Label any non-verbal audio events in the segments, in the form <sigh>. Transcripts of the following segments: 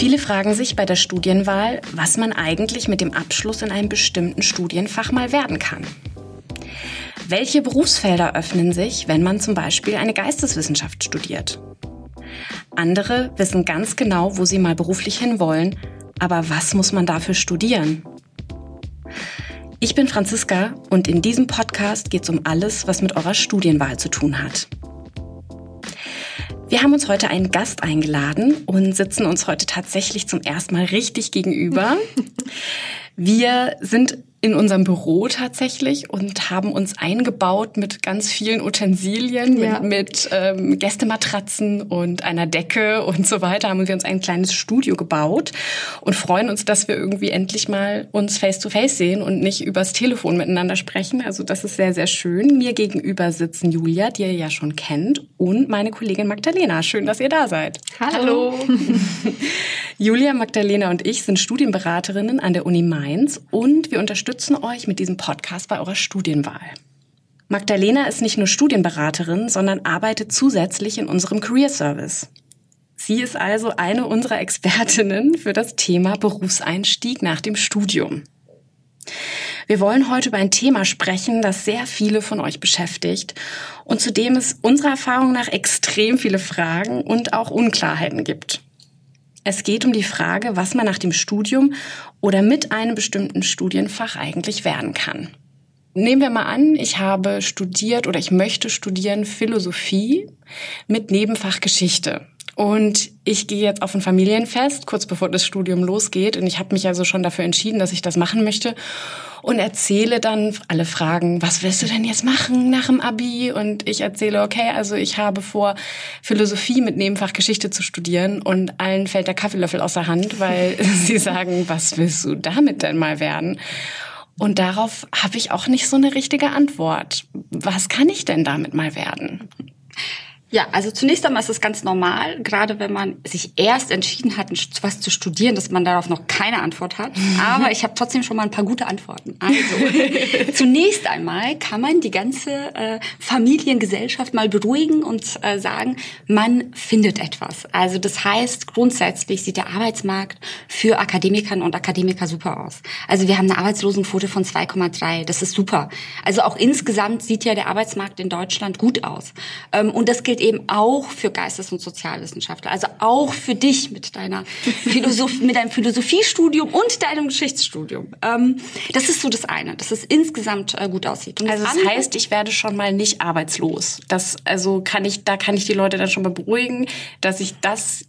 Viele fragen sich bei der Studienwahl, was man eigentlich mit dem Abschluss in einem bestimmten Studienfach mal werden kann. Welche Berufsfelder öffnen sich, wenn man zum Beispiel eine Geisteswissenschaft studiert? Andere wissen ganz genau, wo sie mal beruflich hinwollen, aber was muss man dafür studieren? Ich bin Franziska und in diesem Podcast geht es um alles, was mit eurer Studienwahl zu tun hat. Wir haben uns heute einen Gast eingeladen und sitzen uns heute tatsächlich zum ersten Mal richtig gegenüber. <laughs> Wir sind in unserem Büro tatsächlich und haben uns eingebaut mit ganz vielen Utensilien, ja. mit, mit ähm, Gästematratzen und einer Decke und so weiter. Haben wir uns ein kleines Studio gebaut und freuen uns, dass wir irgendwie endlich mal uns face to face sehen und nicht übers Telefon miteinander sprechen. Also das ist sehr, sehr schön. Mir gegenüber sitzen Julia, die ihr ja schon kennt, und meine Kollegin Magdalena. Schön, dass ihr da seid. Hallo. <laughs> Julia, Magdalena und ich sind Studienberaterinnen an der Uni Mainz und wir unterstützen euch mit diesem Podcast bei eurer Studienwahl. Magdalena ist nicht nur Studienberaterin, sondern arbeitet zusätzlich in unserem Career Service. Sie ist also eine unserer Expertinnen für das Thema Berufseinstieg nach dem Studium. Wir wollen heute über ein Thema sprechen, das sehr viele von euch beschäftigt und zu dem es unserer Erfahrung nach extrem viele Fragen und auch Unklarheiten gibt. Es geht um die Frage, was man nach dem Studium oder mit einem bestimmten Studienfach eigentlich werden kann. Nehmen wir mal an, ich habe studiert oder ich möchte studieren Philosophie mit Nebenfach Geschichte. Und ich gehe jetzt auf ein Familienfest, kurz bevor das Studium losgeht. Und ich habe mich also schon dafür entschieden, dass ich das machen möchte. Und erzähle dann, alle fragen, was willst du denn jetzt machen nach dem Abi? Und ich erzähle, okay, also ich habe vor, Philosophie mit Nebenfach Geschichte zu studieren. Und allen fällt der Kaffeelöffel aus der Hand, weil <laughs> <laughs> sie sagen, was willst du damit denn mal werden? Und darauf habe ich auch nicht so eine richtige Antwort. Was kann ich denn damit mal werden? Ja, also zunächst einmal ist es ganz normal, gerade wenn man sich erst entschieden hat, was zu studieren, dass man darauf noch keine Antwort hat. Aber ich habe trotzdem schon mal ein paar gute Antworten. Also, <laughs> zunächst einmal kann man die ganze äh, Familiengesellschaft mal beruhigen und äh, sagen, man findet etwas. Also das heißt, grundsätzlich sieht der Arbeitsmarkt für Akademikerinnen und Akademiker super aus. Also wir haben eine Arbeitslosenquote von 2,3. Das ist super. Also auch insgesamt sieht ja der Arbeitsmarkt in Deutschland gut aus. Ähm, und das gilt gilt eben auch für Geistes- und Sozialwissenschaftler, also auch für dich mit deiner Philosophie, mit deinem Philosophiestudium und deinem Geschichtsstudium. Ähm, das ist so das eine, dass es insgesamt äh, gut aussieht. Also das heißt, ich werde schon mal nicht arbeitslos. Das also kann ich, da kann ich die Leute dann schon mal beruhigen, dass ich das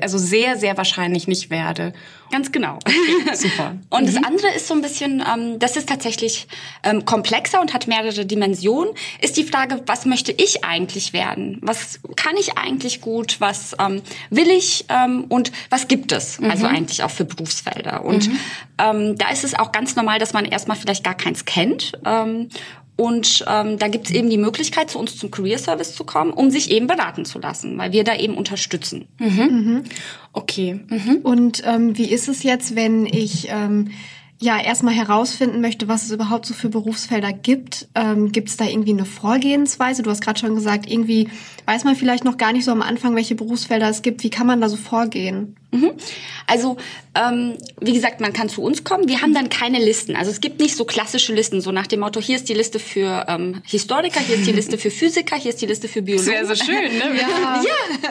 also sehr, sehr wahrscheinlich nicht werde. Ganz genau. Okay, <laughs> super. und mhm. das andere ist so ein bisschen, ähm, das ist tatsächlich ähm, komplexer und hat mehrere Dimensionen, ist die Frage, was möchte ich eigentlich werden? Was kann ich eigentlich gut? Was ähm, will ich? Ähm, und was gibt es? Mhm. Also eigentlich auch für Berufsfelder. Und mhm. ähm, da ist es auch ganz normal, dass man erstmal vielleicht gar keins kennt ähm, und ähm, da gibt es eben die Möglichkeit, zu uns zum Career Service zu kommen, um sich eben beraten zu lassen, weil wir da eben unterstützen. Mhm. Mhm. Okay. Mhm. Und ähm, wie ist es jetzt, wenn ich ähm, ja erstmal herausfinden möchte, was es überhaupt so für Berufsfelder gibt. Ähm, gibt es da irgendwie eine Vorgehensweise? Du hast gerade schon gesagt, irgendwie weiß man vielleicht noch gar nicht so am Anfang, welche Berufsfelder es gibt. Wie kann man da so vorgehen? Mhm. Also ähm, wie gesagt, man kann zu uns kommen. Wir haben dann keine Listen. Also es gibt nicht so klassische Listen, so nach dem Motto: Hier ist die Liste für ähm, Historiker, hier ist die Liste für Physiker, hier ist die Liste für Biologen. Sehr, sehr schön, ne? <laughs> Ja. ja.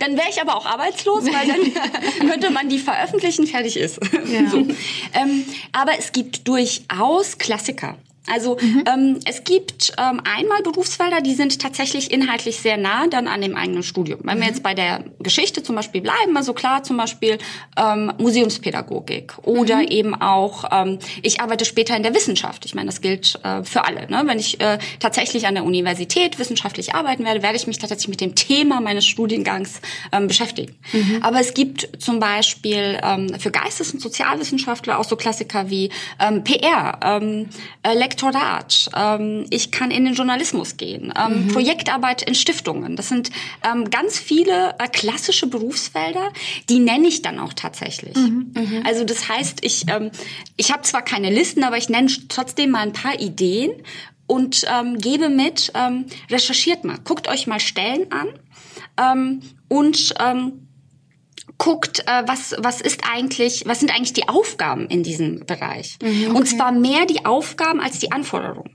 Dann wäre ich aber auch arbeitslos, weil dann <laughs> könnte man die veröffentlichen, fertig ist. Ja. <laughs> So. Ähm, aber es gibt durchaus Klassiker. Also mhm. ähm, es gibt ähm, einmal Berufsfelder, die sind tatsächlich inhaltlich sehr nah dann an dem eigenen Studium. Wenn mhm. wir jetzt bei der Geschichte zum Beispiel bleiben, also klar zum Beispiel ähm, Museumspädagogik oder mhm. eben auch, ähm, ich arbeite später in der Wissenschaft. Ich meine, das gilt äh, für alle. Ne? Wenn ich äh, tatsächlich an der Universität wissenschaftlich arbeiten werde, werde ich mich tatsächlich mit dem Thema meines Studiengangs ähm, beschäftigen. Mhm. Aber es gibt zum Beispiel ähm, für Geistes- und Sozialwissenschaftler auch so Klassiker wie ähm, PR, ähm, äh, Lektorat, ähm, ich kann in den Journalismus gehen, ähm, mhm. Projektarbeit in Stiftungen. Das sind ähm, ganz viele äh, klassische Berufsfelder, die nenne ich dann auch tatsächlich. Mhm. Mhm. Also das heißt, ich, ähm, ich habe zwar keine Listen, aber ich nenne trotzdem mal ein paar Ideen und ähm, gebe mit, ähm, recherchiert mal, guckt euch mal Stellen an ähm, und ähm, guckt, äh, was, was ist eigentlich, was sind eigentlich die Aufgaben in diesem Bereich. Mhm, okay. Und zwar mehr die Aufgaben als die Anforderungen.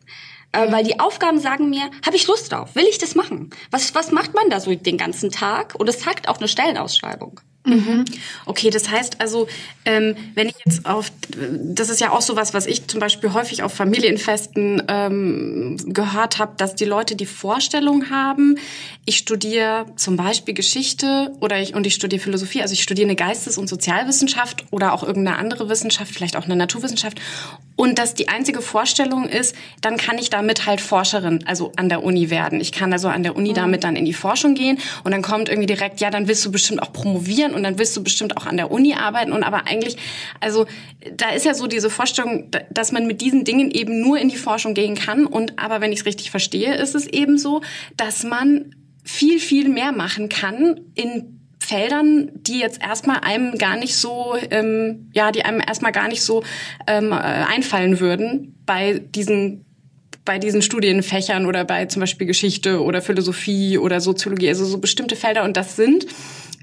Äh, weil die Aufgaben sagen mir, habe ich Lust drauf? Will ich das machen? Was, was macht man da so den ganzen Tag? Und es sagt auch eine Stellenausschreibung. Mhm. Okay, das heißt also, ähm, wenn ich jetzt auf, das ist ja auch so was, was ich zum Beispiel häufig auf Familienfesten ähm, gehört habe, dass die Leute die Vorstellung haben, ich studiere zum Beispiel Geschichte oder ich und ich studiere Philosophie, also ich studiere eine Geistes- und Sozialwissenschaft oder auch irgendeine andere Wissenschaft, vielleicht auch eine Naturwissenschaft, und dass die einzige Vorstellung ist, dann kann ich damit halt Forscherin, also an der Uni werden. Ich kann also an der Uni mhm. damit dann in die Forschung gehen und dann kommt irgendwie direkt, ja, dann willst du bestimmt auch promovieren und dann willst du bestimmt auch an der Uni arbeiten und aber eigentlich, also da ist ja so diese Vorstellung, dass man mit diesen Dingen eben nur in die Forschung gehen kann und aber wenn ich es richtig verstehe, ist es eben so, dass man viel, viel mehr machen kann in Feldern, die jetzt erstmal einem gar nicht so, ähm, ja, die einem erstmal gar nicht so ähm, äh, einfallen würden bei diesen bei diesen Studienfächern oder bei zum Beispiel Geschichte oder Philosophie oder Soziologie, also so bestimmte Felder. Und das sind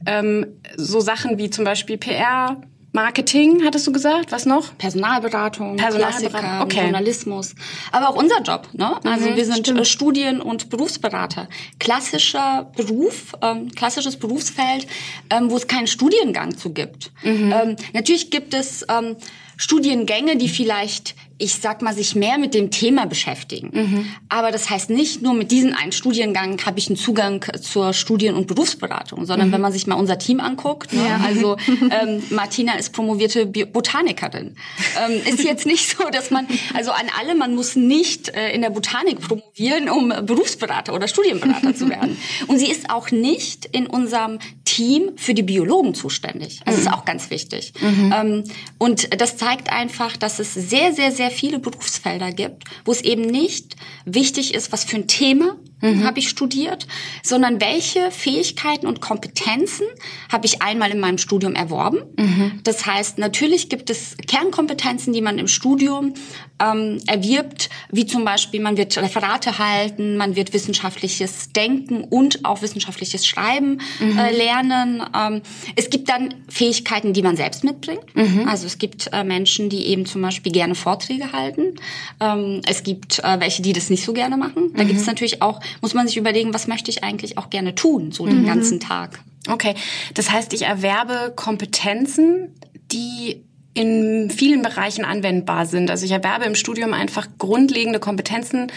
ähm, so Sachen wie zum Beispiel PR, Marketing, hattest du gesagt? Was noch? Personalberatung, Personalberatung okay. Journalismus. Aber auch unser Job. Ne? Also mhm, wir sind stimmt. Studien- und Berufsberater. Klassischer Beruf, ähm, klassisches Berufsfeld, ähm, wo es keinen Studiengang zu gibt. Mhm. Ähm, natürlich gibt es ähm, Studiengänge, die vielleicht ich sag mal, sich mehr mit dem Thema beschäftigen. Mhm. Aber das heißt nicht, nur mit diesem einen Studiengang habe ich einen Zugang zur Studien- und Berufsberatung, sondern mhm. wenn man sich mal unser Team anguckt, ne, ja. also <laughs> ähm, Martina ist promovierte Botanikerin. Ähm, ist jetzt nicht so, dass man, also an alle, man muss nicht äh, in der Botanik promovieren, um Berufsberater oder Studienberater zu werden. <laughs> Und sie ist auch nicht in unserem Team für die Biologen zuständig. Also mhm. ist auch ganz wichtig. Mhm. Ähm, und das zeigt einfach, dass es sehr, sehr, sehr viele Berufsfelder gibt, wo es eben nicht wichtig ist, was für ein Thema mhm. habe ich studiert, sondern welche Fähigkeiten und Kompetenzen habe ich einmal in meinem Studium erworben. Mhm. Das heißt, natürlich gibt es Kernkompetenzen, die man im Studium ähm, erwirbt, wie zum Beispiel man wird Referate halten, man wird wissenschaftliches Denken und auch wissenschaftliches Schreiben mhm. äh, lernen. Ähm, es gibt dann Fähigkeiten, die man selbst mitbringt. Mhm. Also es gibt äh, Menschen, die eben zum Beispiel gerne Vorträge halten. Ähm, es gibt äh, welche, die das nicht so gerne machen. Da gibt es mhm. natürlich auch, muss man sich überlegen, was möchte ich eigentlich auch gerne tun, so den mhm. ganzen Tag. Okay, das heißt, ich erwerbe Kompetenzen, die in vielen Bereichen anwendbar sind. Also ich erwerbe im Studium einfach grundlegende Kompetenzen,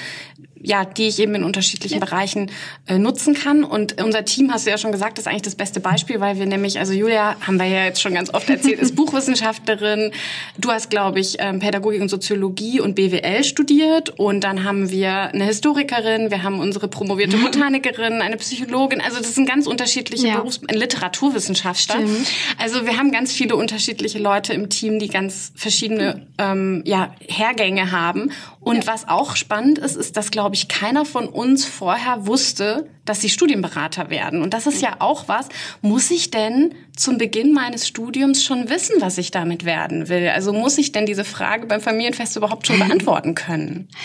ja, die ich eben in unterschiedlichen ja. Bereichen äh, nutzen kann. Und unser Team, hast du ja schon gesagt, ist eigentlich das beste Beispiel, weil wir nämlich, also Julia, haben wir ja jetzt schon ganz oft erzählt, ist <laughs> Buchwissenschaftlerin. Du hast, glaube ich, ähm, Pädagogik und Soziologie und BWL studiert. Und dann haben wir eine Historikerin, wir haben unsere promovierte Botanikerin, eine Psychologin. Also das sind ganz unterschiedliche ja. Berufs-, Literaturwissenschaftler. Stimmt. Also wir haben ganz viele unterschiedliche Leute im Team, die ganz verschiedene ähm, ja, Hergänge haben. Und ja. was auch spannend ist, ist, dass, glaube ich, keiner von uns vorher wusste, dass sie Studienberater werden. Und das ist ja auch was. Muss ich denn zum Beginn meines Studiums schon wissen, was ich damit werden will? Also muss ich denn diese Frage beim Familienfest überhaupt schon beantworten können? <laughs>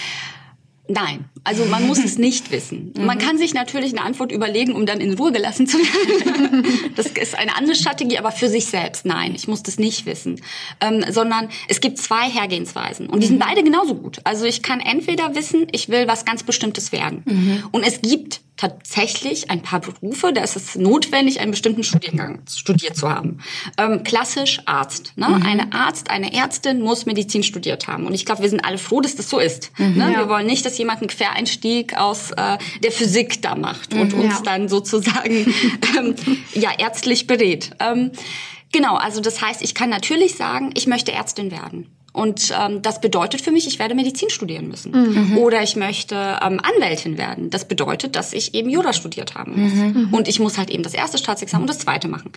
Nein, also man muss es <laughs> nicht wissen. Man kann sich natürlich eine Antwort überlegen, um dann in Ruhe gelassen zu werden. <laughs> Das ist eine andere Strategie, aber für sich selbst nein, ich muss das nicht wissen. Ähm, sondern es gibt zwei Hergehensweisen und die sind mhm. beide genauso gut. Also ich kann entweder wissen, ich will was ganz Bestimmtes werden. Mhm. Und es gibt tatsächlich ein paar Berufe, da ist es notwendig, einen bestimmten Studiengang studiert zu haben. Ähm, klassisch Arzt. Ne? Mhm. Eine Arzt, eine Ärztin muss Medizin studiert haben. Und ich glaube, wir sind alle froh, dass das so ist. Mhm, ne? ja. Wir wollen nicht, dass jemand einen Quereinstieg aus äh, der Physik da macht und mhm, uns ja. dann sozusagen <laughs> ähm, ja ärztlich berät. Ähm, genau, also das heißt, ich kann natürlich sagen, ich möchte Ärztin werden. Und ähm, das bedeutet für mich, ich werde Medizin studieren müssen. Mhm. Oder ich möchte ähm, Anwältin werden. Das bedeutet, dass ich eben Jura studiert haben muss. Mhm. Und ich muss halt eben das erste Staatsexamen und das zweite machen.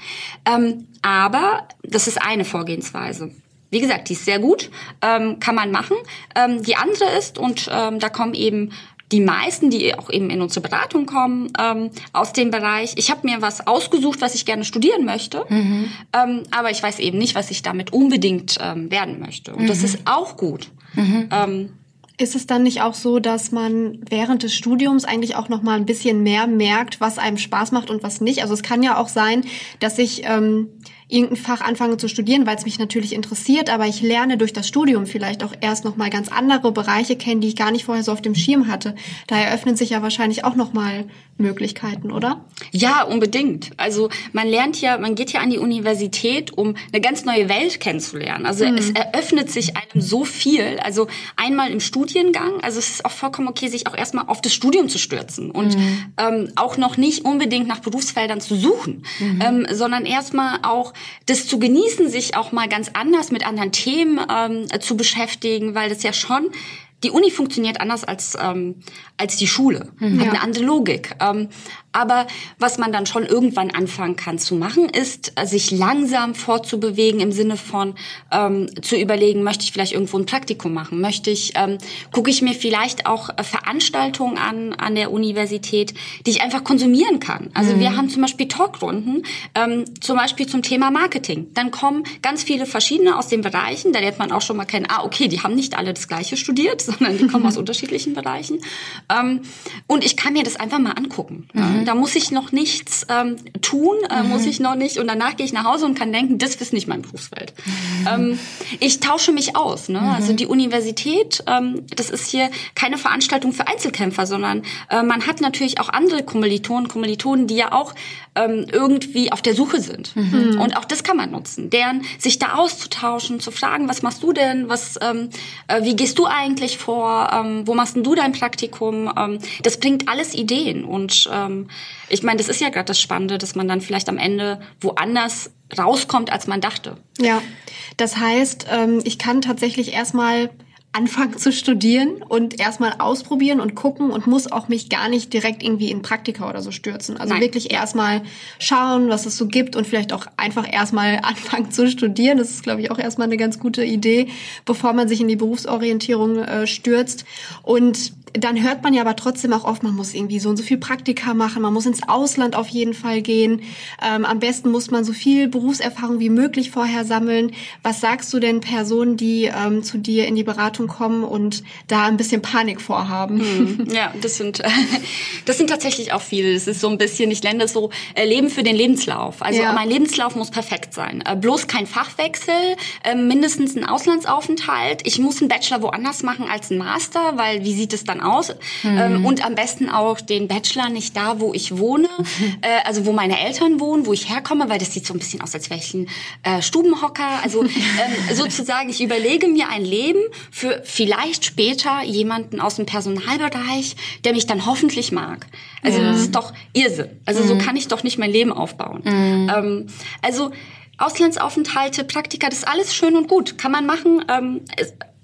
Ähm, aber das ist eine Vorgehensweise. Wie gesagt, die ist sehr gut, ähm, kann man machen. Ähm, die andere ist, und ähm, da kommen eben die meisten, die auch eben in unsere Beratung kommen, ähm, aus dem Bereich, ich habe mir was ausgesucht, was ich gerne studieren möchte, mhm. ähm, aber ich weiß eben nicht, was ich damit unbedingt ähm, werden möchte. Und mhm. das ist auch gut. Mhm. Ähm, Ist es dann nicht auch so, dass man während des Studiums eigentlich auch noch mal ein bisschen mehr merkt, was einem Spaß macht und was nicht? Also es kann ja auch sein, dass ich ähm, irgendein Fach anfange zu studieren, weil es mich natürlich interessiert, aber ich lerne durch das Studium vielleicht auch erst noch mal ganz andere Bereiche kennen, die ich gar nicht vorher so auf dem Schirm hatte. Da eröffnen sich ja wahrscheinlich auch noch mal Möglichkeiten, oder? Ja, unbedingt. Also man lernt ja, man geht ja an die Universität, um eine ganz neue Welt kennenzulernen. Also mhm. es eröffnet sich einem so viel. Also einmal im Studiengang, also es ist auch vollkommen okay, sich auch erstmal auf das Studium zu stürzen und mhm. ähm, auch noch nicht unbedingt nach Berufsfeldern zu suchen, mhm. ähm, sondern erstmal auch das zu genießen, sich auch mal ganz anders mit anderen Themen ähm, zu beschäftigen, weil das ja schon die Uni funktioniert anders als, ähm, als die Schule, mhm. hat eine andere Logik. Ähm, aber was man dann schon irgendwann anfangen kann zu machen, ist, sich langsam fortzubewegen im Sinne von ähm, zu überlegen, möchte ich vielleicht irgendwo ein Praktikum machen? Möchte ich, ähm, gucke ich mir vielleicht auch Veranstaltungen an an der Universität, die ich einfach konsumieren kann. Also mhm. wir haben zum Beispiel Talkrunden, ähm, zum Beispiel zum Thema Marketing. Dann kommen ganz viele verschiedene aus den Bereichen, da lernt man auch schon mal kennen, ah, okay, die haben nicht alle das Gleiche studiert, <laughs> sondern die kommen aus unterschiedlichen Bereichen. Ähm, und ich kann mir das einfach mal angucken. Mhm. Da muss ich noch nichts ähm, tun, äh, mhm. muss ich noch nicht. Und danach gehe ich nach Hause und kann denken, das ist nicht mein Berufsfeld. Mhm. Ähm, ich tausche mich aus. Ne? Also mhm. Also die Universität, ähm, das ist hier keine Veranstaltung für Einzelkämpfer, sondern äh, man hat natürlich auch andere Kommilitonen, Kommilitonen, die ja auch ähm, irgendwie auf der Suche sind. Mhm. Und auch das kann man nutzen. Deren sich da auszutauschen, zu fragen, was machst du denn, was, ähm, äh, wie gehst du eigentlich vor, ähm, wo machst denn du dein Praktikum? Ähm, das bringt alles Ideen und ähm, ich meine, das ist ja gerade das Spannende, dass man dann vielleicht am Ende woanders rauskommt, als man dachte. Ja, das heißt, ähm, ich kann tatsächlich erstmal anfangen zu studieren und erstmal ausprobieren und gucken und muss auch mich gar nicht direkt irgendwie in Praktika oder so stürzen. Also Nein. wirklich erstmal schauen, was es so gibt und vielleicht auch einfach erstmal <laughs> anfangen zu studieren. Das ist, glaube ich, auch erstmal eine ganz gute Idee, bevor man sich in die Berufsorientierung äh, stürzt. Und dann hört man ja aber trotzdem auch oft, man muss irgendwie so und so viel Praktika machen, man muss ins Ausland auf jeden Fall gehen. Ähm, am besten muss man so viel Berufserfahrung wie möglich vorher sammeln. Was sagst du denn Personen, die ähm, zu dir in die Beratung kommen und da ein bisschen Panik vorhaben? Hm, ja, das sind, <laughs> das sind tatsächlich auch viele. Das ist so ein bisschen, ich nenne das so äh, Leben für den Lebenslauf. Also ja. mein Lebenslauf muss perfekt sein. Äh, bloß kein Fachwechsel, äh, mindestens ein Auslandsaufenthalt. Ich muss einen Bachelor woanders machen als einen Master, weil wie sieht es dann aus. Mhm. und am besten auch den Bachelor nicht da, wo ich wohne, <laughs> äh, also wo meine Eltern wohnen, wo ich herkomme, weil das sieht so ein bisschen aus, als wäre ich ein äh, Stubenhocker. Also <laughs> ähm, sozusagen, ich überlege mir ein Leben für vielleicht später jemanden aus dem Personalbereich, der mich dann hoffentlich mag. Also ja. das ist doch Irrsinn. Also mhm. so kann ich doch nicht mein Leben aufbauen. Mhm. Ähm, also Auslandsaufenthalte, Praktika, das ist alles schön und gut, kann man machen. Ähm,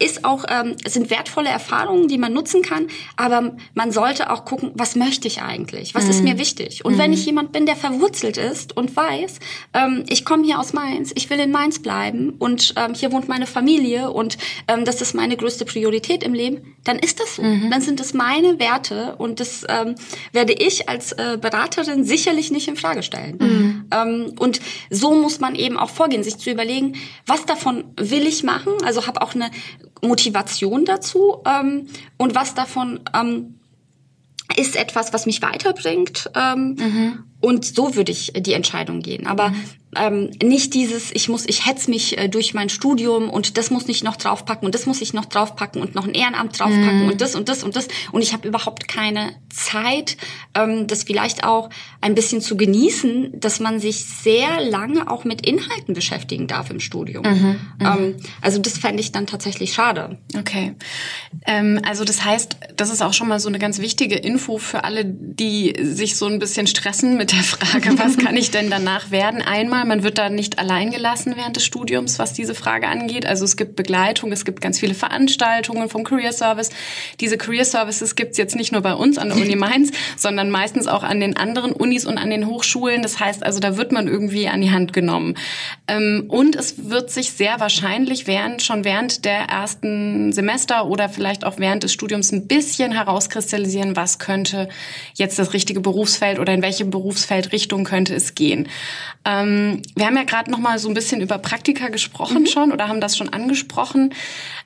ist auch, ähm, sind wertvolle Erfahrungen, die man nutzen kann, aber man sollte auch gucken, was möchte ich eigentlich? Was mhm. ist mir wichtig? Und mhm. wenn ich jemand bin, der verwurzelt ist und weiß, ähm, ich komme hier aus Mainz, ich will in Mainz bleiben und ähm, hier wohnt meine Familie und ähm, das ist meine größte Priorität im Leben, dann ist das so. Mhm. Dann sind es meine Werte und das ähm, werde ich als äh, Beraterin sicherlich nicht in Frage stellen. Ähm, und so muss man eben auch vorgehen, sich zu überlegen, was davon will ich machen? Also habe auch eine Motivation dazu ähm, und was davon ähm, ist etwas, was mich weiterbringt. Mhm. Und so würde ich die Entscheidung gehen. Aber mhm ähm, nicht dieses, ich muss, ich hetz mich äh, durch mein Studium und das muss ich noch draufpacken und das muss ich noch draufpacken und noch ein Ehrenamt draufpacken mm. und das und das und das und ich habe überhaupt keine Zeit, ähm, das vielleicht auch ein bisschen zu genießen, dass man sich sehr lange auch mit Inhalten beschäftigen darf im Studium. Mhm, mhm. ähm, also das fände ich dann tatsächlich schade. Okay, ähm, also das heißt, das ist auch schon mal so eine ganz wichtige Info für alle, die sich so ein bisschen stressen mit der Frage, was kann ich denn danach werden? Einmal. Man wird da nicht allein gelassen während des Studiums, was diese Frage angeht. Also es gibt Begleitung, es gibt ganz viele Veranstaltungen vom Career Service. Diese Career Services gibt es jetzt nicht nur bei uns an der Uni Mainz, sondern meistens auch an den anderen Unis und an den Hochschulen. Das heißt also, da wird man irgendwie an die Hand genommen. Ähm, und es wird sich sehr wahrscheinlich während, schon während der ersten Semester oder vielleicht auch während des Studiums ein bisschen herauskristallisieren, was könnte jetzt das richtige Berufsfeld oder in welche Berufsfeldrichtung könnte es gehen. Ähm, wir haben ja gerade noch mal so ein bisschen über Praktika gesprochen mhm. schon oder haben das schon angesprochen.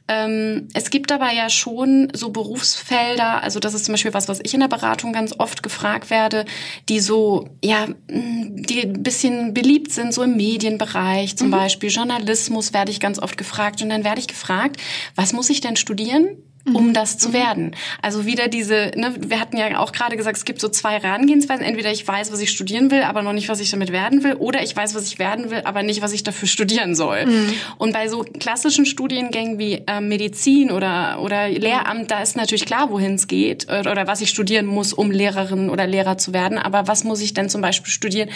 Ähm, es gibt aber ja schon so Berufsfelder, also das ist zum Beispiel was, was ich in der Beratung ganz oft gefragt werde, die so, ja, die ein bisschen beliebt sind, so im Medienbereich zum mhm. Beispiel, Journalismus werde ich ganz oft gefragt und dann werde ich gefragt, was muss ich denn studieren? Um mhm. das zu mhm. werden. Also wieder diese, ne, wir hatten ja auch gerade gesagt, es gibt so zwei Herangehensweisen. Entweder ich weiß, was ich studieren will, aber noch nicht, was ich damit werden will, oder ich weiß, was ich werden will, aber nicht, was ich dafür studieren soll. Mhm. Und bei so klassischen Studiengängen wie äh, Medizin oder, oder Lehramt, da ist natürlich klar, wohin es geht oder, oder was ich studieren muss, um Lehrerin oder Lehrer zu werden. Aber was muss ich denn zum Beispiel studieren?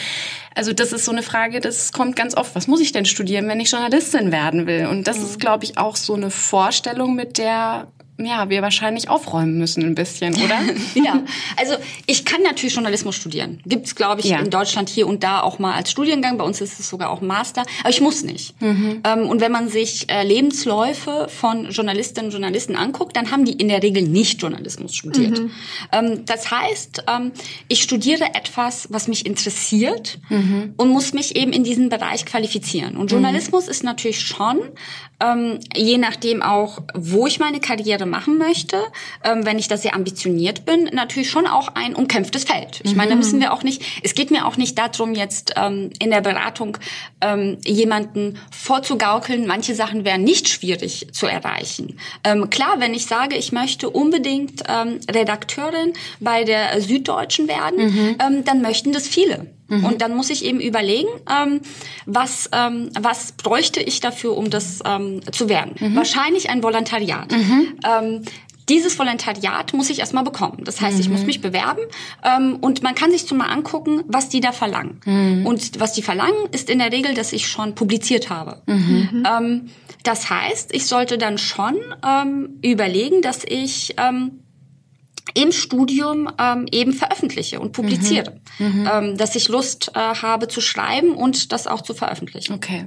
Also das ist so eine Frage, das kommt ganz oft. Was muss ich denn studieren, wenn ich Journalistin werden will? Und das mhm. ist, glaube ich, auch so eine Vorstellung, mit der ja, wir wahrscheinlich aufräumen müssen ein bisschen, oder? <laughs> ja, also ich kann natürlich Journalismus studieren. Gibt's, glaube ich, ja. in Deutschland hier und da auch mal als Studiengang. Bei uns ist es sogar auch Master. Aber ich muss nicht. Mhm. Ähm, und wenn man sich äh, Lebensläufe von Journalistinnen und Journalisten anguckt, dann haben die in der Regel nicht Journalismus studiert. Mhm. Ähm, das heißt, ähm, ich studiere etwas, was mich interessiert mhm. und muss mich eben in diesen Bereich qualifizieren. Und Journalismus ist natürlich schon, je nachdem auch, wo ich meine Karriere machen möchte, ähm, wenn ich da sehr ambitioniert bin, natürlich schon auch ein umkämpftes Feld. Ich meine, da müssen wir auch nicht, es geht mir auch nicht darum, jetzt ähm, in der Beratung ähm, jemanden vorzugaukeln, manche Sachen wären nicht schwierig zu erreichen. Ähm, klar, wenn ich sage, ich möchte unbedingt ähm, Redakteurin bei der Süddeutschen werden, mhm. ähm, dann möchten das viele. Mhm. Und dann muss ich eben überlegen, ähm, was, ähm, was bräuchte ich dafür, um das ähm, zu werden. Mhm. Wahrscheinlich ein Volontariat. Mhm. Ähm, dieses Volontariat muss ich erstmal bekommen. Das heißt, ich muss mhm. mich bewerben ähm, und man kann sich zum mal angucken, was die da verlangen. Mhm. Und was die verlangen, ist in der Regel, dass ich schon publiziert habe. Mhm. Ähm, das heißt, ich sollte dann schon ähm, überlegen, dass ich ähm, im Studium ähm, eben veröffentliche und publiziere. Mhm. Mhm. Ähm, dass ich Lust äh, habe zu schreiben und das auch zu veröffentlichen. Okay.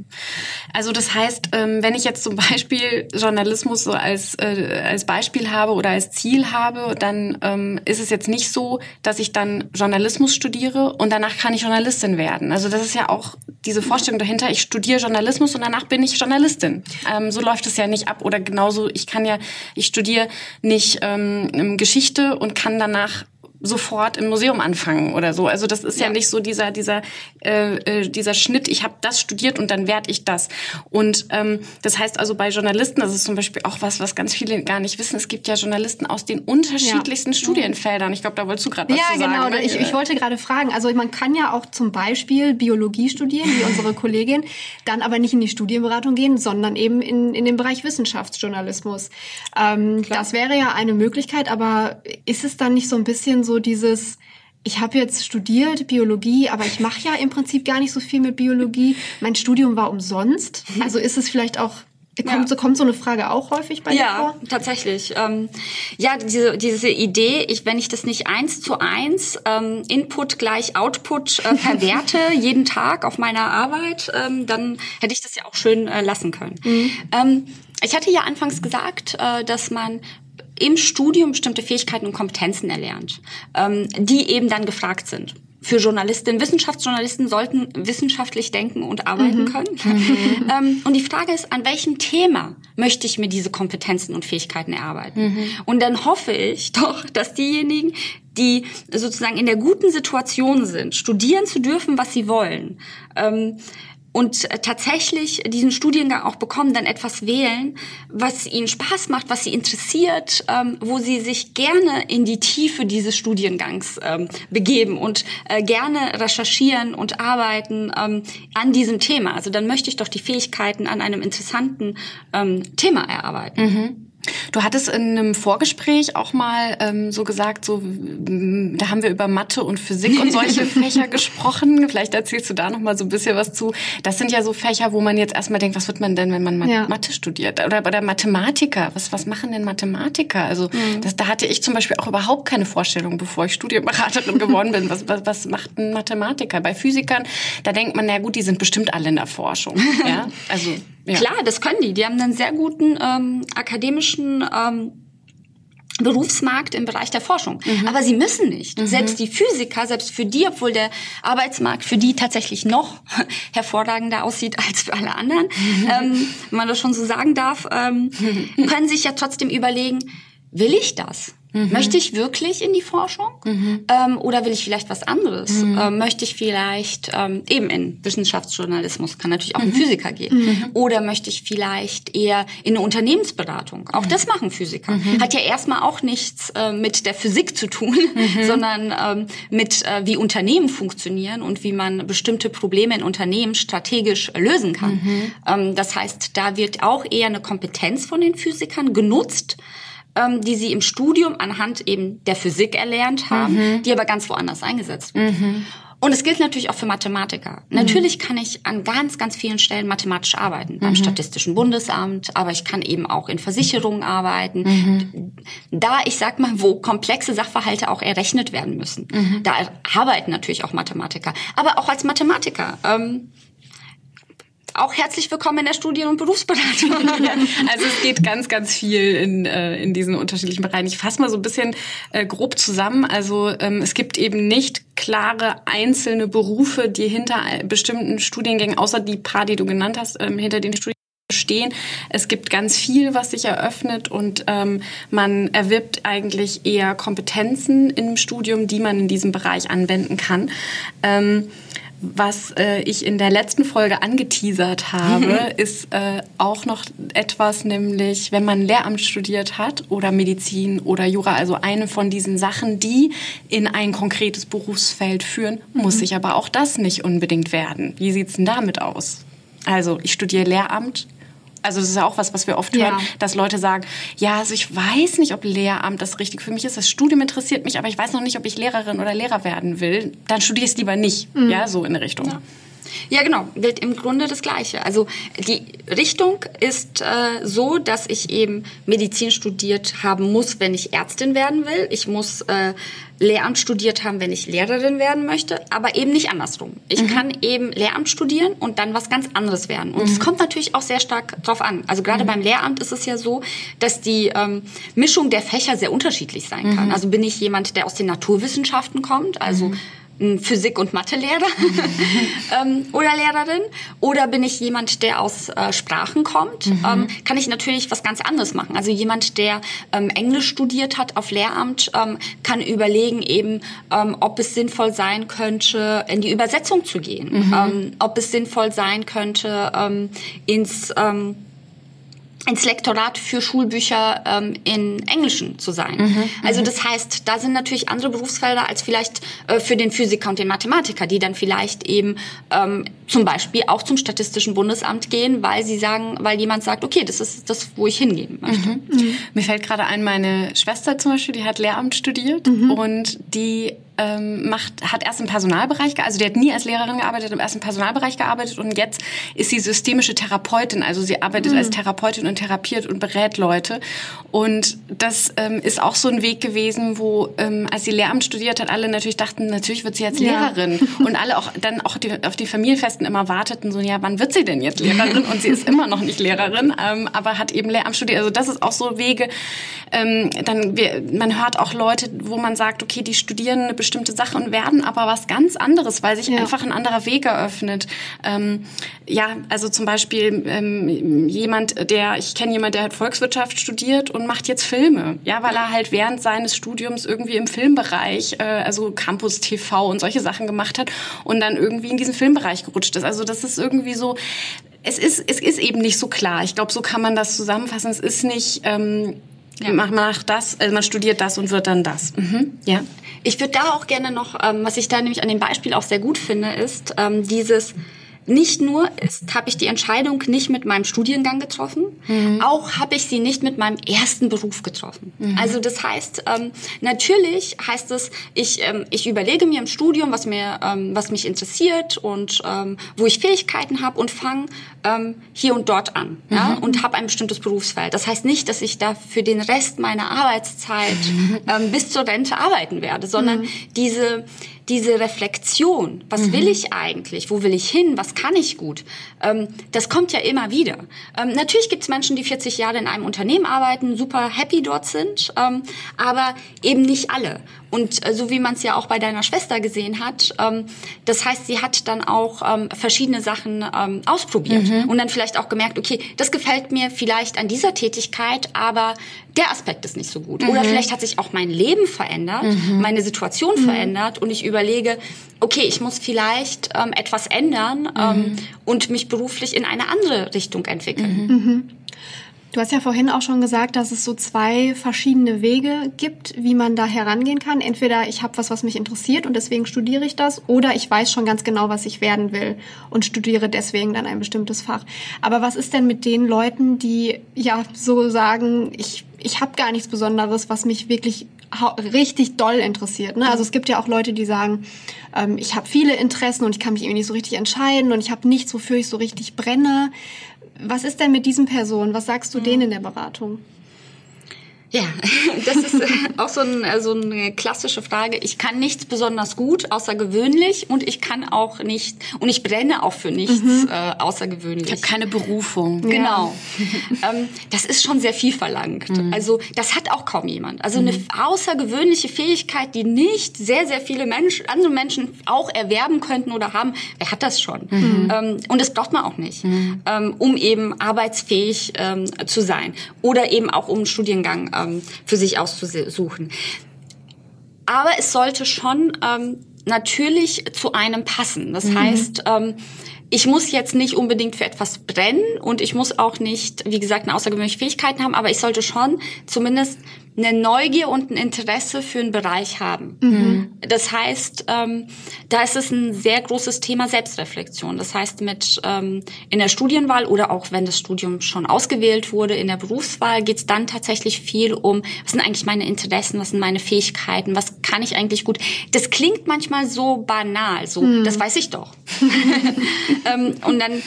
Also das heißt, ähm, wenn ich jetzt zum Beispiel Journalismus so als, äh, als Beispiel habe oder als Ziel habe, dann ähm, ist es jetzt nicht so, dass ich dann Journalismus studiere und danach kann ich Journalistin werden. Also das ist ja auch diese Vorstellung dahinter, ich studiere Journalismus und danach bin ich Journalistin. Ähm, so läuft es ja nicht ab. Oder genauso, ich kann ja, ich studiere nicht ähm, Geschichte und kann danach sofort im Museum anfangen oder so. Also das ist ja, ja nicht so dieser dieser äh, äh, dieser Schnitt. Ich habe das studiert und dann werde ich das. Und ähm, das heißt also bei Journalisten, das ist zum Beispiel auch was, was ganz viele gar nicht wissen. Es gibt ja Journalisten aus den unterschiedlichsten ja. Studienfeldern. Ich glaube, da wolltest du gerade was ja, zu sagen. Ja, genau. Ich, ich wollte gerade fragen. Also man kann ja auch zum Beispiel Biologie studieren, wie unsere <laughs> Kollegin, dann aber nicht in die Studienberatung gehen, sondern eben in, in den Bereich Wissenschaftsjournalismus. Ähm, das wäre ja eine Möglichkeit, aber ist es dann nicht so ein bisschen so so dieses, ich habe jetzt studiert Biologie, aber ich mache ja im Prinzip gar nicht so viel mit Biologie. Mein Studium war umsonst. Mhm. Also ist es vielleicht auch Kommt, ja. so, kommt so eine Frage auch häufig bei dir ja, vor? Ja, tatsächlich. Ähm, ja, diese, diese Idee, ich, wenn ich das nicht eins zu eins ähm, Input gleich Output äh, <laughs> verwerte, jeden Tag auf meiner Arbeit, ähm, dann hätte ich das ja auch schön äh, lassen können. Mhm. Ähm, ich hatte ja anfangs gesagt, äh, dass man im Studium bestimmte Fähigkeiten und Kompetenzen erlernt, ähm, die eben dann gefragt sind. Für Journalistinnen, Wissenschaftsjournalisten sollten wissenschaftlich denken und arbeiten mhm. können. Mhm. <laughs> ähm, und die Frage ist, an welchem Thema möchte ich mir diese Kompetenzen und Fähigkeiten erarbeiten? Mhm. Und dann hoffe ich doch, dass diejenigen, die sozusagen in der guten Situation sind, studieren zu dürfen, was sie wollen, ähm, und äh, tatsächlich diesen Studiengang auch bekommen, dann etwas wählen, was ihnen Spaß macht, was sie interessiert, ähm, wo sie sich gerne in die Tiefe dieses Studiengangs ähm, begeben und äh, gerne recherchieren und arbeiten ähm, an diesem Thema. Also dann möchte ich doch die Fähigkeiten an einem interessanten ähm, Thema erarbeiten. Mhm. Du hattest in einem Vorgespräch auch mal ähm, so gesagt, so da haben wir über Mathe und Physik und solche <laughs> Fächer gesprochen. Vielleicht erzählst du da noch mal so ein bisschen was zu. Das sind ja so Fächer, wo man jetzt erstmal denkt, was wird man denn, wenn man Ma ja. Mathe studiert? Oder, oder Mathematiker. Was, was machen denn Mathematiker? Also mhm. das, da hatte ich zum Beispiel auch überhaupt keine Vorstellung, bevor ich Studienberaterin geworden bin. Was, was, was macht ein Mathematiker? Bei Physikern, da denkt man, na gut, die sind bestimmt alle in der Forschung. <laughs> Ja, also ja. Klar, das können die. Die haben einen sehr guten ähm, akademischen ähm, Berufsmarkt im Bereich der Forschung. Mhm. Aber sie müssen nicht. Mhm. Selbst die Physiker, selbst für die, obwohl der Arbeitsmarkt für die tatsächlich noch <laughs> hervorragender aussieht als für alle anderen, mhm. ähm, wenn man das schon so sagen darf, ähm, <laughs> können sich ja trotzdem überlegen, will ich das? Mhm. Möchte ich wirklich in die Forschung? Mhm. Ähm, oder will ich vielleicht was anderes? Mhm. Ähm, möchte ich vielleicht ähm, eben in Wissenschaftsjournalismus, kann natürlich auch ein mhm. Physiker gehen. Mhm. Oder möchte ich vielleicht eher in eine Unternehmensberatung? Auch das machen Physiker. Mhm. Hat ja erstmal auch nichts äh, mit der Physik zu tun, <laughs> sondern ähm, mit äh, wie Unternehmen funktionieren und wie man bestimmte Probleme in Unternehmen strategisch lösen kann. Ähm, das heißt, da wird auch eher eine Kompetenz von den Physikern genutzt ähm, die sie im Studium anhand eben der Physik erlernt haben, mhm. die aber ganz woanders eingesetzt wird. Mhm. Und es gilt natürlich auch für Mathematiker. Mhm. Natürlich kann ich an ganz, ganz vielen Stellen mathematisch arbeiten. Beim mhm. Statistischen Bundesamt, aber ich kann eben auch in Versicherungen arbeiten. Mhm. Da, ich sag mal, wo komplexe Sachverhalte auch errechnet werden müssen. Mhm. Da arbeiten natürlich auch Mathematiker. Aber auch als Mathematiker. Ähm, auch herzlich willkommen in der Studien- und Berufsberatung. <laughs> also es geht ganz, ganz viel in, äh, in diesen unterschiedlichen Bereichen. Ich fasse mal so ein bisschen äh, grob zusammen. Also ähm, es gibt eben nicht klare einzelne Berufe, die hinter bestimmten Studiengängen, außer die paar, die du genannt hast, ähm, hinter den Studien stehen. Es gibt ganz viel, was sich eröffnet und ähm, man erwirbt eigentlich eher Kompetenzen im Studium, die man in diesem Bereich anwenden kann. Ähm, was äh, ich in der letzten Folge angeteasert habe, ist äh, auch noch etwas, nämlich wenn man Lehramt studiert hat oder Medizin oder Jura, also eine von diesen Sachen, die in ein konkretes Berufsfeld führen, muss mhm. sich aber auch das nicht unbedingt werden. Wie sieht's denn damit aus? Also ich studiere Lehramt, also das ist ja auch was, was wir oft hören, ja. dass Leute sagen, ja, also ich weiß nicht, ob Lehramt das richtig für mich ist. Das Studium interessiert mich, aber ich weiß noch nicht, ob ich Lehrerin oder Lehrer werden will. Dann studiere ich es lieber nicht. Mhm. Ja, so in Richtung. Ja. Ja, genau. Gilt im Grunde das Gleiche. Also die Richtung ist äh, so, dass ich eben Medizin studiert haben muss, wenn ich Ärztin werden will. Ich muss äh, Lehramt studiert haben, wenn ich Lehrerin werden möchte, aber eben nicht andersrum. Ich mhm. kann eben Lehramt studieren und dann was ganz anderes werden. Und es mhm. kommt natürlich auch sehr stark drauf an. Also gerade mhm. beim Lehramt ist es ja so, dass die ähm, Mischung der Fächer sehr unterschiedlich sein kann. Mhm. Also bin ich jemand, der aus den Naturwissenschaften kommt, also mhm. Physik- und Mathelehrer <laughs> ähm, oder Lehrerin. Oder bin ich jemand, der aus äh, Sprachen kommt, mhm. ähm, kann ich natürlich was ganz anderes machen. Also jemand, der ähm, Englisch studiert hat auf Lehramt, ähm, kann überlegen eben, ähm, ob es sinnvoll sein könnte, in die Übersetzung zu gehen. Mhm. Ähm, ob es sinnvoll sein könnte, ins... Ins Lektorat für Schulbücher ähm, in Englischen zu sein. Mhm, mhm, also das heißt, da sind natürlich andere Berufsfelder als vielleicht äh, für den Physiker und den Mathematiker, die dann vielleicht eben ähm, zum Beispiel auch zum Statistischen Bundesamt gehen, weil sie sagen, weil jemand sagt, okay, das ist das, wo ich hingehen möchte. Mhm. Mhm. Mir fällt gerade ein, meine Schwester zum Beispiel, die hat Lehramt studiert mhm. und die ähm, macht, hat erst im Personalbereich, also die hat nie als Lehrerin gearbeitet, im ersten Personalbereich gearbeitet und jetzt ist sie systemische Therapeutin, also sie arbeitet mhm. als Therapeutin und therapiert und berät Leute. Und das ähm, ist auch so ein Weg gewesen, wo, ähm, als sie Lehramt studiert hat, alle natürlich dachten, natürlich wird sie jetzt Lehrerin. Ja. <laughs> Und alle auch dann auch die, auf die Familienfesten immer warteten, so, ja, wann wird sie denn jetzt Lehrerin? Und sie ist immer noch nicht Lehrerin, ähm, aber hat eben Lehramt studiert. Also das ist auch so Wege, ähm, dann, wir, man hört auch Leute, wo man sagt, okay, die studieren eine bestimmte Sache und werden aber was ganz anderes, weil sich ja. einfach ein anderer Weg eröffnet. Ähm, ja, also zum Beispiel ähm, jemand, der, ich kenne jemand, der hat Volkswirtschaft studiert und macht jetzt Filme, ja, weil er halt während seines Studiums irgendwie im Filmbereich, äh, also Campus TV und solche Sachen gemacht hat und dann irgendwie in diesen Filmbereich gerutscht ist. Also das ist irgendwie so, es ist, es ist eben nicht so klar. Ich glaube, so kann man das zusammenfassen. Es ist nicht, ähm, ja. man macht das, also man studiert das und wird dann das. Mhm. Ja. Ich würde da auch gerne noch, ähm, was ich da nämlich an dem Beispiel auch sehr gut finde, ist ähm, dieses nicht nur habe ich die Entscheidung nicht mit meinem Studiengang getroffen, mhm. auch habe ich sie nicht mit meinem ersten Beruf getroffen. Mhm. Also das heißt, ähm, natürlich heißt es, ich, ähm, ich überlege mir im Studium, was mir, ähm, was mich interessiert und ähm, wo ich Fähigkeiten habe und fange ähm, hier und dort an mhm. ja, und habe ein bestimmtes Berufsfeld. Das heißt nicht, dass ich da für den Rest meiner Arbeitszeit <laughs> ähm, bis zur Rente arbeiten werde, sondern mhm. diese diese Reflexion, was mhm. will ich eigentlich, wo will ich hin, was kann ich gut, ähm, das kommt ja immer wieder. Ähm, natürlich gibt es Menschen, die 40 Jahre in einem Unternehmen arbeiten, super happy dort sind, ähm, aber eben nicht alle. Und äh, so wie man es ja auch bei deiner Schwester gesehen hat, ähm, das heißt, sie hat dann auch ähm, verschiedene Sachen ähm, ausprobiert mhm. und dann vielleicht auch gemerkt, okay, das gefällt mir vielleicht an dieser Tätigkeit, aber der Aspekt ist nicht so gut. Mhm. Oder vielleicht hat sich auch mein Leben verändert, mhm. meine Situation mhm. verändert und ich überlege, okay, ich muss vielleicht ähm, etwas ändern ähm, mhm. und mich beruflich in eine andere Richtung entwickeln. Du hast ja vorhin auch schon gesagt, dass es so zwei verschiedene Wege gibt, wie man da herangehen kann. Entweder ich habe was, was mich interessiert und deswegen studiere ich das, oder ich weiß schon ganz genau, was ich werden will und studiere deswegen dann ein bestimmtes Fach. Aber was ist denn mit den Leuten, die ja so sagen, ich, ich habe gar nichts Besonderes, was mich wirklich richtig doll interessiert. Ne? Also es gibt ja auch Leute, die sagen, ähm, ich habe viele Interessen und ich kann mich irgendwie nicht so richtig entscheiden und ich habe nichts, wofür ich so richtig brenne. Was ist denn mit diesen Personen? Was sagst du mhm. denen in der Beratung? Ja, <laughs> das ist äh, auch so, ein, äh, so eine klassische Frage. Ich kann nichts besonders gut, außergewöhnlich und ich kann auch nicht, und ich brenne auch für nichts mhm. äh, außergewöhnlich. Ich habe keine Berufung. Genau. Ja. <laughs> ähm, das ist schon sehr viel verlangt. Mhm. Also das hat auch kaum jemand. Also mhm. eine außergewöhnliche Fähigkeit, die nicht sehr, sehr viele Menschen, andere Menschen auch erwerben könnten oder haben, wer hat das schon? Mhm. Ähm, und das braucht man auch nicht, mhm. ähm, um eben arbeitsfähig ähm, zu sein. Oder eben auch um einen Studiengang ähm, für sich auszusuchen. Aber es sollte schon ähm, natürlich zu einem passen. Das mhm. heißt, ähm, ich muss jetzt nicht unbedingt für etwas brennen und ich muss auch nicht, wie gesagt, eine außergewöhnliche Fähigkeiten haben, aber ich sollte schon zumindest eine Neugier und ein Interesse für einen Bereich haben. Mhm. Das heißt, ähm, da ist es ein sehr großes Thema Selbstreflexion. Das heißt, mit ähm, in der Studienwahl oder auch wenn das Studium schon ausgewählt wurde, in der Berufswahl geht es dann tatsächlich viel um, was sind eigentlich meine Interessen, was sind meine Fähigkeiten, was kann ich eigentlich gut. Das klingt manchmal so banal, so, mhm. das weiß ich doch. <laughs> ähm, und dann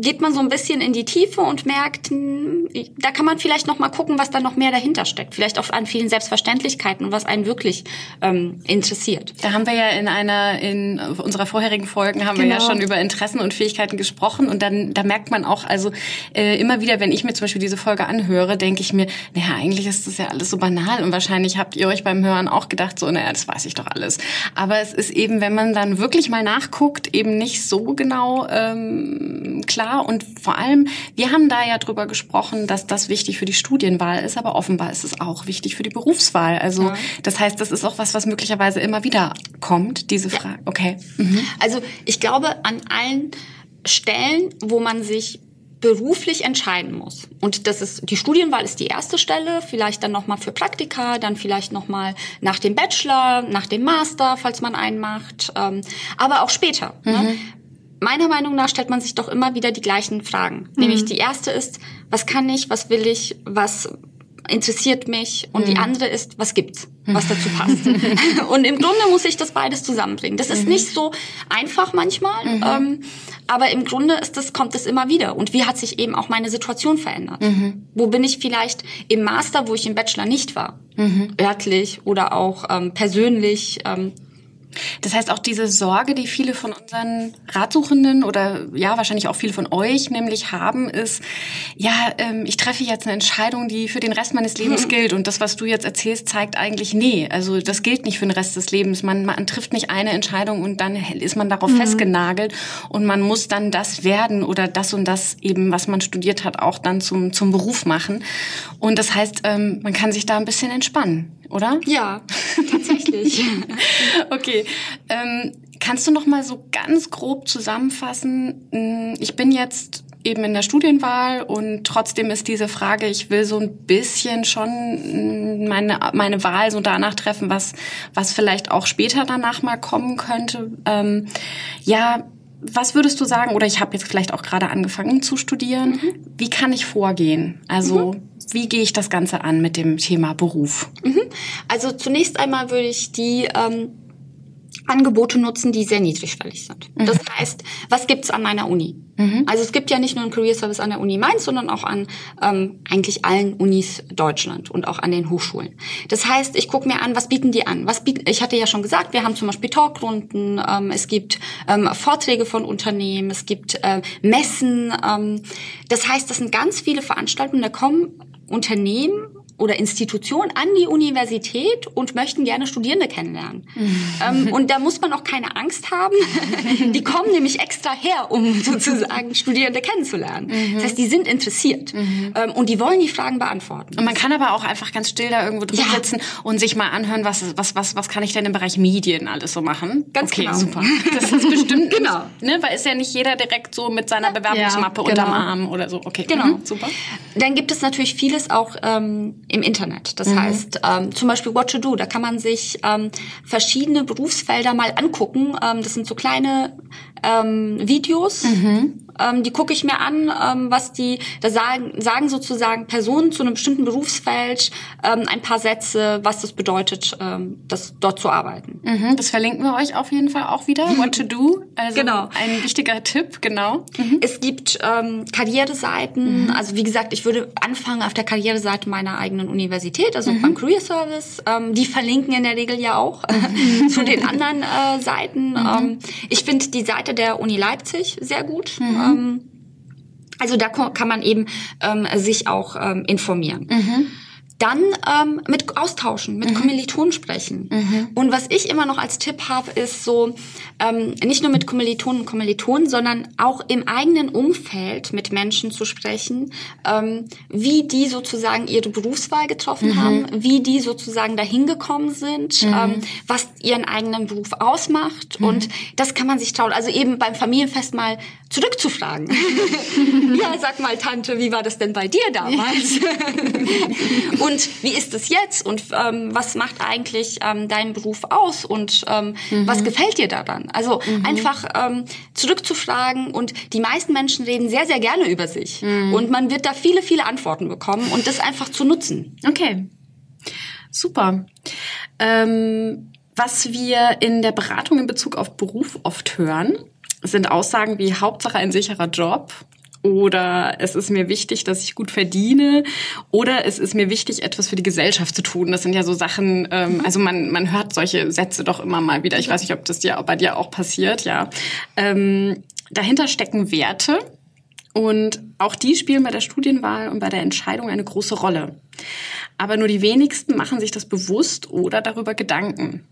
geht man so ein bisschen in die Tiefe und merkt, hm, da kann man vielleicht noch mal gucken, was da noch mehr dahinter steckt. Vielleicht auch an vielen Selbstverständlichkeiten und was einen wirklich ähm, interessiert. Da haben wir ja in einer in unserer vorherigen Folgen haben genau. wir ja genau. schon über Interessen und Fähigkeiten gesprochen und dann da merkt man auch, also äh, immer wieder, wenn ich mir zum Beispiel diese Folge anhöre, denke ich mir, naja, eigentlich ist das ja alles so banal und wahrscheinlich habt ihr euch beim Hören auch gedacht, so, naja, das weiß ich doch alles. Aber es ist eben, wenn man dann wirklich mal nachguckt, eben nicht so genau ähm, klar. Und vor allem, wir haben da ja drüber gesprochen, dass das wichtig für die Studienwahl ist, aber offenbar ist es auch wichtig für die Berufswahl. Also ja. das heißt, das ist auch was, was möglicherweise immer wieder kommt, diese Frage. Ja. Okay. Mhm. Also ich glaube, an allen Stellen, wo man sich beruflich entscheiden muss. Und das ist die Studienwahl ist die erste Stelle, vielleicht dann noch mal für Praktika, dann vielleicht noch mal nach dem Bachelor, nach dem Master, falls man einen macht, ähm, aber auch später. Ne? Mhm. Ne? Meiner Meinung nach stellt man sich doch immer wieder die gleichen Fragen. Mhm. Nämlich die erste ist, was kann ich, was will ich, was interessiert mich und mhm. die andere ist, was gibt's, was dazu <laughs> passt. <laughs> und im Grunde muss ich das beides zusammenbringen. Das ist mhm. nicht so einfach manchmal, mhm. ähm, aber im Grunde ist das, kommt es immer wieder. Und wie hat sich eben auch meine Situation verändert? Mhm. Wo bin ich vielleicht im Master, wo ich im Bachelor nicht war? Mhm. Örtlich oder auch ähm, persönlich. Ähm, das heißt auch diese Sorge, die viele von unseren Ratsuchenden oder ja wahrscheinlich auch viele von euch nämlich haben, ist, ja, ähm, ich treffe jetzt eine Entscheidung, die für den Rest meines Lebens gilt. Und das, was du jetzt erzählst, zeigt eigentlich, nee, also das gilt nicht für den Rest des Lebens. Man, man trifft nicht eine Entscheidung und dann ist man darauf mhm. festgenagelt und man muss dann das werden oder das und das eben, was man studiert hat, auch dann zum, zum Beruf machen. Und das heißt, ähm, man kann sich da ein bisschen entspannen oder? Ja, tatsächlich. <laughs> okay. Ähm, kannst du noch mal so ganz grob zusammenfassen? Hm, ich bin jetzt eben in der Studienwahl und trotzdem ist diese Frage, ich will so ein bisschen schon hm, meine, meine Wahl so danach treffen, was, was vielleicht auch später danach mal kommen könnte. Ähm, ja, was würdest du sagen, oder ich habe jetzt vielleicht auch gerade angefangen zu studieren, mhm. wie kann ich vorgehen? Also mhm. wie gehe ich das Ganze an mit dem Thema Beruf? Mhm. Also zunächst einmal würde ich die ähm, Angebote nutzen, die sehr niedrigschwellig sind. Mhm. Das heißt, was gibt's an meiner Uni? Mhm. Also es gibt ja nicht nur einen Career Service an der Uni Mainz, sondern auch an ähm, eigentlich allen Unis Deutschland und auch an den Hochschulen. Das heißt, ich gucke mir an, was bieten die an? Was bieten? Ich hatte ja schon gesagt, wir haben zum Beispiel Talkrunden, ähm, es gibt ähm, Vorträge von Unternehmen, es gibt äh, Messen. Ähm, das heißt, das sind ganz viele Veranstaltungen, da kommen Unternehmen oder Institution an die Universität und möchten gerne Studierende kennenlernen. <laughs> Ähm, und da muss man auch keine Angst haben. <laughs> die kommen nämlich extra her, um <laughs> sozusagen Studierende kennenzulernen. Mhm. Das heißt, die sind interessiert mhm. ähm, und die wollen die Fragen beantworten. Und man kann aber auch einfach ganz still da irgendwo drin ja. sitzen und sich mal anhören, was, was, was, was kann ich denn im Bereich Medien alles so machen? Ganz okay, genau. super. Das ist bestimmt, genau. Ne, weil ist ja nicht jeder direkt so mit seiner Bewerbungsmappe ja, genau. unterm Arm oder so. Okay, genau. Mhm, super. Dann gibt es natürlich vieles auch ähm, im Internet. Das mhm. heißt, ähm, zum Beispiel What to Do, da kann man sich ähm, verschiedene Berufsfelder mal angucken. Ähm, das sind so kleine ähm, Videos, mhm. ähm, die gucke ich mir an, ähm, was die, da sagen, sagen sozusagen Personen zu einem bestimmten Berufsfeld ähm, ein paar Sätze, was das bedeutet, ähm, das dort zu arbeiten. Mhm, das verlinken wir euch auf jeden Fall auch wieder. <laughs> What to do, also genau. ein wichtiger Tipp, genau. Mhm. Es gibt ähm, Karriereseiten, mhm. also wie gesagt, ich würde anfangen auf der Karriereseite meiner eigenen Universität, also mhm. beim Career Service. Ähm, die verlinken in der Regel ja auch mhm. <laughs> zu den anderen äh, Seiten. Mhm. Ähm, ich finde die Seite der Uni Leipzig sehr gut. Mhm. Ähm, also da kann man eben ähm, sich auch ähm, informieren. Mhm dann ähm, mit austauschen, mit mhm. Kommilitonen sprechen. Mhm. Und was ich immer noch als Tipp habe, ist so, ähm, nicht nur mit Kommilitonen und Kommilitonen, sondern auch im eigenen Umfeld mit Menschen zu sprechen, ähm, wie die sozusagen ihre Berufswahl getroffen mhm. haben, wie die sozusagen dahin gekommen sind, mhm. ähm, was ihren eigenen Beruf ausmacht. Mhm. Und das kann man sich trauen. Also eben beim Familienfest mal zurückzufragen. <laughs> ja, sag mal, Tante, wie war das denn bei dir damals? <laughs> und wie ist es jetzt? Und ähm, was macht eigentlich ähm, deinen Beruf aus? Und ähm, mhm. was gefällt dir daran? Also mhm. einfach ähm, zurückzufragen. Und die meisten Menschen reden sehr, sehr gerne über sich. Mhm. Und man wird da viele, viele Antworten bekommen und das einfach zu nutzen. Okay. Super. Ähm, was wir in der Beratung in Bezug auf Beruf oft hören, sind Aussagen wie Hauptsache ein sicherer Job oder es ist mir wichtig, dass ich gut verdiene oder es ist mir wichtig, etwas für die Gesellschaft zu tun. Das sind ja so Sachen, ähm, also man, man hört solche Sätze doch immer mal wieder. Ich weiß nicht, ob das dir bei dir auch passiert, ja. Ähm, dahinter stecken Werte und auch die spielen bei der Studienwahl und bei der Entscheidung eine große Rolle. Aber nur die wenigsten machen sich das bewusst oder darüber Gedanken.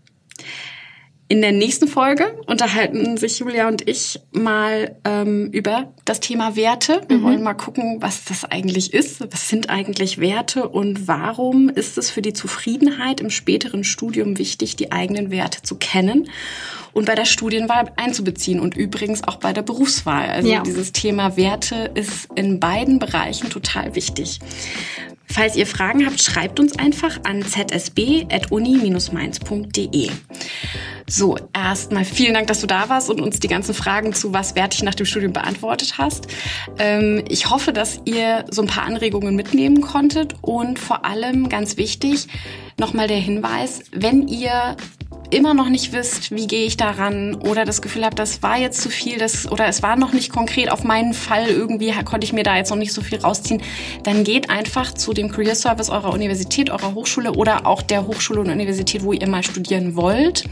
In der nächsten Folge unterhalten sich Julia und ich mal ähm, über das Thema Werte. Wir mhm. wollen mal gucken, was das eigentlich ist. Was sind eigentlich Werte und warum ist es für die Zufriedenheit im späteren Studium wichtig, die eigenen Werte zu kennen und bei der Studienwahl einzubeziehen und übrigens auch bei der Berufswahl. Also ja. dieses Thema Werte ist in beiden Bereichen total wichtig. Falls ihr Fragen habt, schreibt uns einfach an zsb.uni-mainz.de. So, erstmal vielen Dank, dass du da warst und uns die ganzen Fragen zu was wertig nach dem Studium beantwortet hast. Ähm, ich hoffe, dass ihr so ein paar Anregungen mitnehmen konntet und vor allem ganz wichtig, nochmal der Hinweis, wenn ihr immer noch nicht wisst, wie gehe ich daran oder das Gefühl habt, das war jetzt zu viel, das oder es war noch nicht konkret auf meinen Fall irgendwie konnte ich mir da jetzt noch nicht so viel rausziehen, dann geht einfach zu dem Career Service eurer Universität, eurer Hochschule oder auch der Hochschule und Universität, wo ihr mal studieren wollt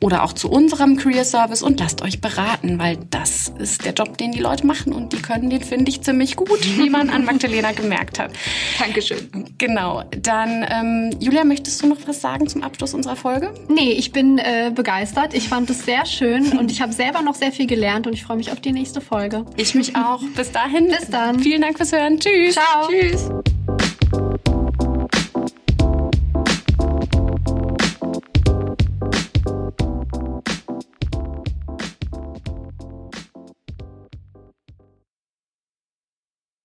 oder auch zu unserem Career Service und lasst euch beraten, weil das ist der Job, den die Leute machen und die können den finde ich ziemlich gut, wie man an Magdalena gemerkt hat. Dankeschön. Genau. Dann ähm, Julia, möchtest du noch was sagen zum Abschluss unserer Folge? Nee, ich bin bin äh, begeistert. Ich fand es sehr schön und ich habe selber noch sehr viel gelernt und ich freue mich auf die nächste Folge. Ich mich auch. Bis dahin. Bis dann. Vielen Dank fürs Hören. Tschüss. Ciao. Tschüss.